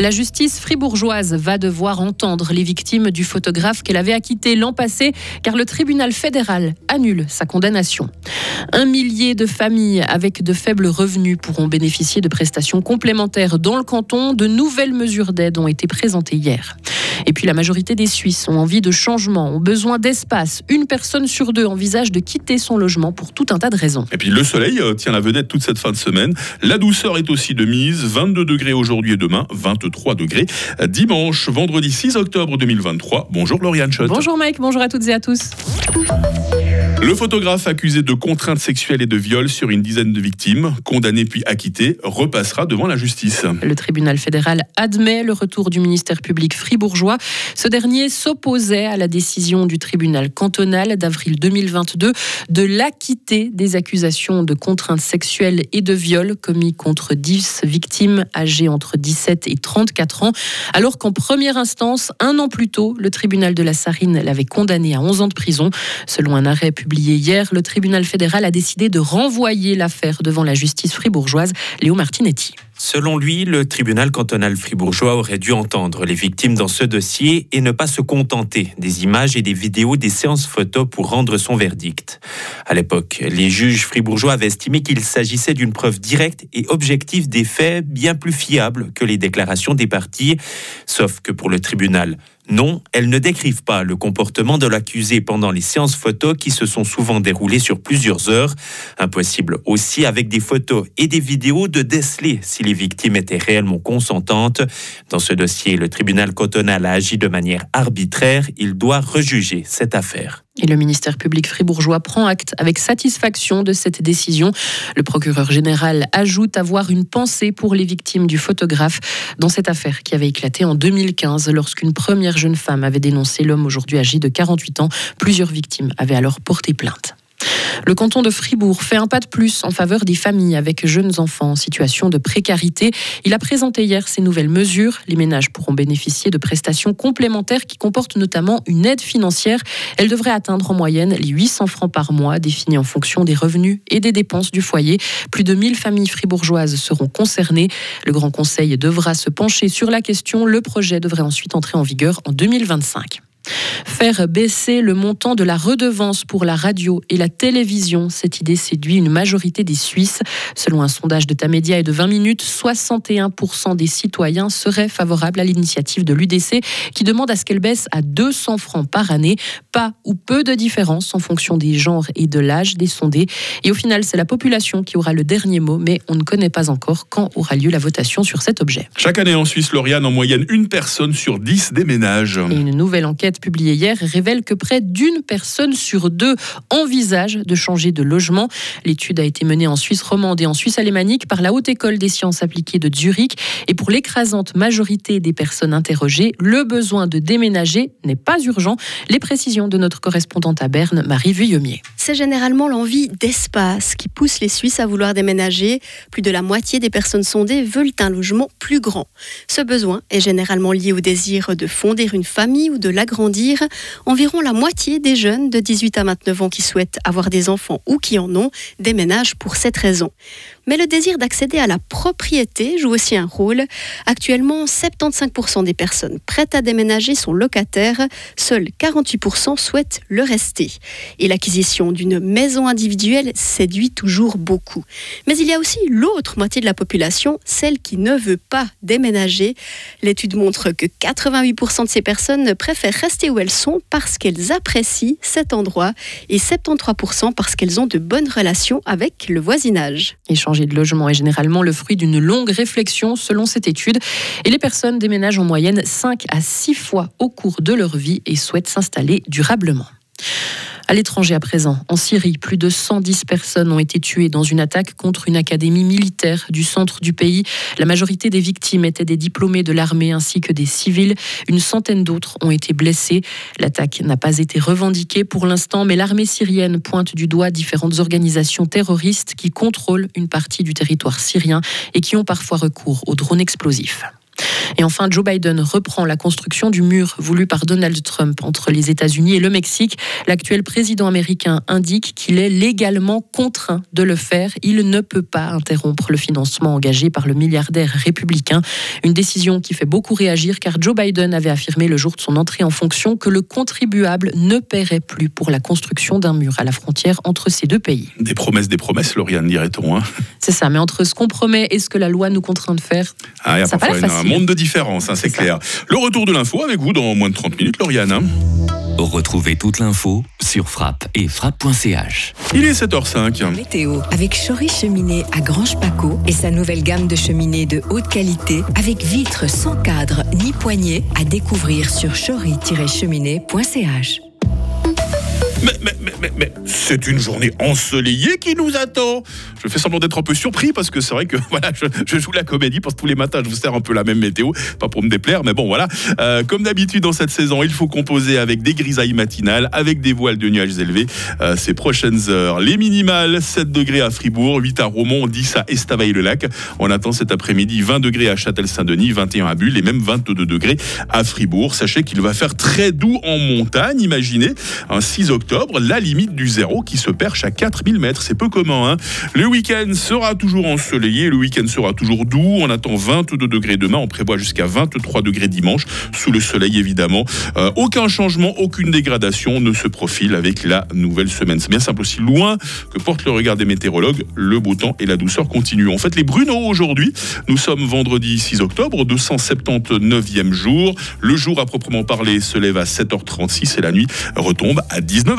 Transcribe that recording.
La justice fribourgeoise va devoir entendre les victimes du photographe qu'elle avait acquitté l'an passé car le tribunal fédéral annule sa condamnation. Un millier de familles avec de faibles revenus pourront bénéficier de prestations complémentaires dans le canton. De nouvelles mesures d'aide ont été présentées hier. Et puis la majorité des Suisses ont envie de changement, ont besoin d'espace. Une personne sur deux envisage de quitter son logement pour tout un tas de raisons. Et puis le soleil euh, tient la vedette toute cette fin de semaine. La douceur est aussi de mise. 22 degrés aujourd'hui et demain, 23 degrés dimanche, vendredi 6 octobre 2023. Bonjour Lauriane Schott. Bonjour Mike, bonjour à toutes et à tous. Le photographe accusé de contraintes sexuelles et de viol sur une dizaine de victimes, condamné puis acquitté, repassera devant la justice. Le tribunal fédéral admet le retour du ministère public fribourgeois. Ce dernier s'opposait à la décision du tribunal cantonal d'avril 2022 de l'acquitter des accusations de contraintes sexuelles et de viol commis contre 10 victimes âgées entre 17 et 34 ans, alors qu'en première instance, un an plus tôt, le tribunal de la Sarine l'avait condamné à 11 ans de prison. Selon un arrêt public publié hier, le tribunal fédéral a décidé de renvoyer l'affaire devant la justice fribourgeoise. Léo Martinetti. Selon lui, le tribunal cantonal fribourgeois aurait dû entendre les victimes dans ce dossier et ne pas se contenter des images et des vidéos des séances photos pour rendre son verdict. À l'époque, les juges fribourgeois avaient estimé qu'il s'agissait d'une preuve directe et objective des faits bien plus fiable que les déclarations des parties, sauf que pour le tribunal, non, elles ne décrivent pas le comportement de l'accusé pendant les séances photos qui se sont souvent déroulées sur plusieurs heures. Impossible aussi avec des photos et des vidéos de déceler si les victimes étaient réellement consentantes. Dans ce dossier, le tribunal cantonal a agi de manière arbitraire. Il doit rejuger cette affaire. Et le ministère public fribourgeois prend acte avec satisfaction de cette décision. Le procureur général ajoute avoir une pensée pour les victimes du photographe dans cette affaire qui avait éclaté en 2015 lorsqu'une première jeune femme avait dénoncé l'homme aujourd'hui âgé de 48 ans. Plusieurs victimes avaient alors porté plainte. Le canton de Fribourg fait un pas de plus en faveur des familles avec jeunes enfants en situation de précarité. Il a présenté hier ces nouvelles mesures. Les ménages pourront bénéficier de prestations complémentaires qui comportent notamment une aide financière. Elle devrait atteindre en moyenne les 800 francs par mois, définis en fonction des revenus et des dépenses du foyer. Plus de 1000 familles fribourgeoises seront concernées. Le Grand Conseil devra se pencher sur la question. Le projet devrait ensuite entrer en vigueur en 2025. Faire baisser le montant de la redevance pour la radio et la télévision, cette idée séduit une majorité des Suisses. Selon un sondage de Tamedia et de 20 minutes, 61% des citoyens seraient favorables à l'initiative de l'UDC qui demande à ce qu'elle baisse à 200 francs par année. Pas ou peu de différence en fonction des genres et de l'âge des sondés. Et au final, c'est la population qui aura le dernier mot, mais on ne connaît pas encore quand aura lieu la votation sur cet objet. Chaque année en Suisse, Lauriane, en moyenne, une personne sur dix déménage. Et une nouvelle enquête publié hier révèle que près d'une personne sur deux envisage de changer de logement. L'étude a été menée en Suisse romande et en Suisse alémanique par la Haute École des sciences appliquées de Zurich. Et pour l'écrasante majorité des personnes interrogées, le besoin de déménager n'est pas urgent. Les précisions de notre correspondante à Berne, Marie Vuillemier. C'est généralement l'envie d'espace qui pousse les Suisses à vouloir déménager. Plus de la moitié des personnes sondées veulent un logement plus grand. Ce besoin est généralement lié au désir de fonder une famille ou de l'agrandir environ la moitié des jeunes de 18 à 29 ans qui souhaitent avoir des enfants ou qui en ont déménagent pour cette raison. Mais le désir d'accéder à la propriété joue aussi un rôle. Actuellement, 75% des personnes prêtes à déménager sont locataires, seuls 48% souhaitent le rester. Et l'acquisition d'une maison individuelle séduit toujours beaucoup. Mais il y a aussi l'autre moitié de la population, celle qui ne veut pas déménager. L'étude montre que 88% de ces personnes préfèrent rester où elles sont parce qu'elles apprécient cet endroit et 73% parce qu'elles ont de bonnes relations avec le voisinage de logement est généralement le fruit d'une longue réflexion selon cette étude. Et les personnes déménagent en moyenne 5 à 6 fois au cours de leur vie et souhaitent s'installer durablement. À l'étranger à présent, en Syrie, plus de 110 personnes ont été tuées dans une attaque contre une académie militaire du centre du pays. La majorité des victimes étaient des diplômés de l'armée ainsi que des civils. Une centaine d'autres ont été blessés. L'attaque n'a pas été revendiquée pour l'instant, mais l'armée syrienne pointe du doigt différentes organisations terroristes qui contrôlent une partie du territoire syrien et qui ont parfois recours aux drones explosifs. Et enfin, Joe Biden reprend la construction du mur voulu par Donald Trump entre les États-Unis et le Mexique. L'actuel président américain indique qu'il est légalement contraint de le faire. Il ne peut pas interrompre le financement engagé par le milliardaire républicain. Une décision qui fait beaucoup réagir car Joe Biden avait affirmé le jour de son entrée en fonction que le contribuable ne paierait plus pour la construction d'un mur à la frontière entre ces deux pays. Des promesses, des promesses, Lauriane, dirait-on. Hein. c'est ça, mais entre ce qu'on promet et ce que la loi nous contraint de faire, ah, ça un monde de différence, hein, c'est clair. Le retour de l'info avec vous dans moins de 30 minutes, Lauriane. Hein. Retrouvez toute l'info sur frappe et frappe.ch. Il est 7h05. Météo avec Chory Cheminée à Grange Paco et sa nouvelle gamme de cheminées de haute qualité avec vitres sans cadre ni poignée à découvrir sur chory-cheminée.ch. Mais, mais, mais, c'est une journée ensoleillée qui nous attend. Je fais semblant d'être un peu surpris parce que c'est vrai que voilà, je, joue la comédie parce que tous les matins je vous sers un peu la même météo, pas pour me déplaire, mais bon voilà. Euh, comme d'habitude dans cette saison, il faut composer avec des grisailles matinales, avec des voiles de nuages élevés euh, ces prochaines heures. Les minimales 7 degrés à Fribourg, 8 à Romont, 10 à Estavayer-le-Lac. On attend cet après-midi 20 degrés à Châtel-Saint-Denis, 21 à Bulle et même 22 degrés à Fribourg. Sachez qu'il va faire très doux en montagne. Imaginez un 6 octobre la limite du zéro qui se perche à 4000 mètres. C'est peu commun. Hein. le week-end sera toujours ensoleillé, le week-end sera toujours doux. On attend 22 degrés demain, on prévoit jusqu'à 23 degrés dimanche, sous le soleil évidemment. Euh, aucun changement, aucune dégradation ne se profile avec la nouvelle semaine. C'est bien simple aussi, loin que porte le regard des météorologues, le beau temps et la douceur continuent. En fait, les Bruno aujourd'hui, nous sommes vendredi 6 octobre, 279e jour. Le jour à proprement parler se lève à 7h36 et la nuit retombe à 19h.